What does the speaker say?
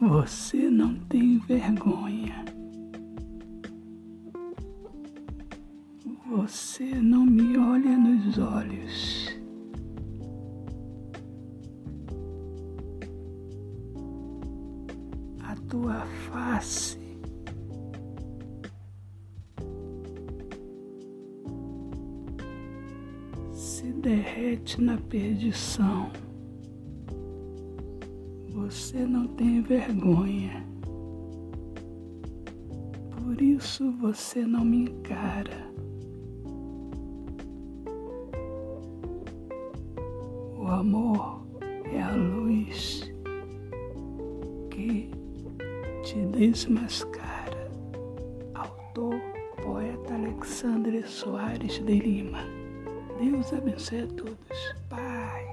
Você não tem vergonha. Você não me olha nos olhos. A tua face se derrete na perdição. Você não tem vergonha. Por isso você não me encara. O amor é a luz que te desmascara. Autor, poeta Alexandre Soares de Lima. Deus abençoe a todos. Paz.